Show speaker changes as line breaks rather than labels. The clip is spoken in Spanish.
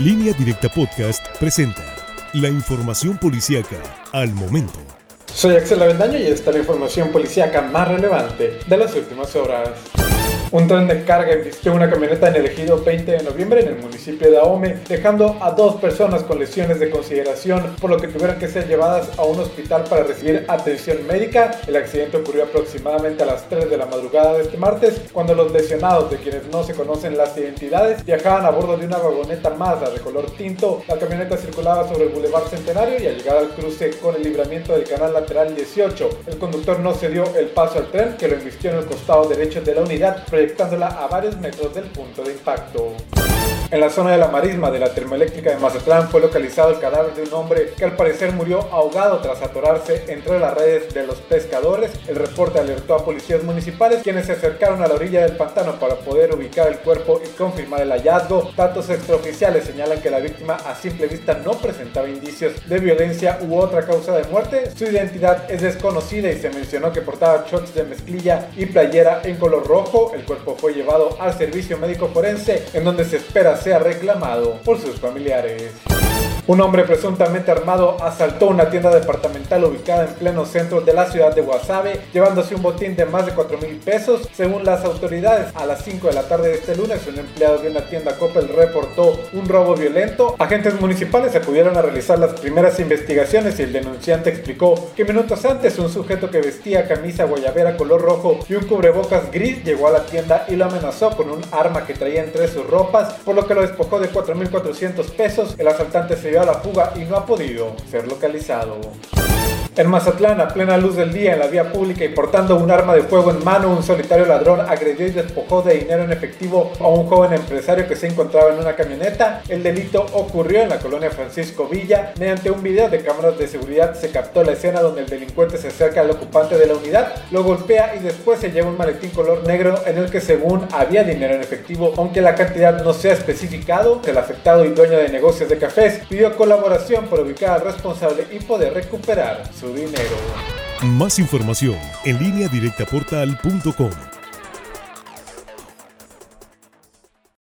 Línea Directa Podcast presenta la información policíaca al momento.
Soy Axel Avendaño y esta es la información policíaca más relevante de las últimas horas. Un tren de carga embistió una camioneta en el ejido 20 de noviembre en el municipio de Ahome, dejando a dos personas con lesiones de consideración, por lo que tuvieron que ser llevadas a un hospital para recibir atención médica. El accidente ocurrió aproximadamente a las 3 de la madrugada de este martes, cuando los lesionados, de quienes no se conocen las identidades, viajaban a bordo de una vagoneta Mazda de color tinto. La camioneta circulaba sobre el Boulevard Centenario y al llegar al cruce con el libramiento del canal lateral 18, el conductor no cedió el paso al tren que lo embistió en el costado derecho de la unidad, proyectándola a varios metros del punto de impacto. En la zona de la marisma de la termoeléctrica de Mazatlán fue localizado el cadáver de un hombre que al parecer murió ahogado tras atorarse entre las redes de los pescadores. El reporte alertó a policías municipales quienes se acercaron a la orilla del pantano para poder ubicar el cuerpo y confirmar el hallazgo. Datos extraoficiales señalan que la víctima a simple vista no presentaba indicios de violencia u otra causa de muerte. Su identidad es desconocida y se mencionó que portaba shorts de mezclilla y playera en color rojo. El cuerpo fue llevado al servicio médico forense en donde se espera sea reclamado por sus familiares. Un hombre presuntamente armado asaltó una tienda departamental ubicada en pleno centro de la ciudad de Guasave, llevándose un botín de más de 4 mil pesos. Según las autoridades, a las 5 de la tarde de este lunes, un empleado de una tienda Coppel reportó un robo violento. Agentes municipales acudieron a realizar las primeras investigaciones y el denunciante explicó que minutos antes un sujeto que vestía camisa guayabera color rojo y un cubrebocas gris llegó a la tienda y lo amenazó con un arma que traía entre sus ropas, por lo que lo despojó de 4.400 pesos. El asaltante se dio a la fuga y no ha podido ser localizado. En Mazatlán, a plena luz del día en la vía pública y portando un arma de fuego en mano, un solitario ladrón agredió y despojó de dinero en efectivo a un joven empresario que se encontraba en una camioneta. El delito ocurrió en la colonia Francisco Villa. Mediante un video de cámaras de seguridad se captó la escena donde el delincuente se acerca al ocupante de la unidad, lo golpea y después se lleva un maletín color negro en el que según había dinero en efectivo, aunque la cantidad no sea especificado, el afectado y dueño de negocios de cafés pidió colaboración para ubicar al responsable y poder recuperar
Más información en línea directa portal.com.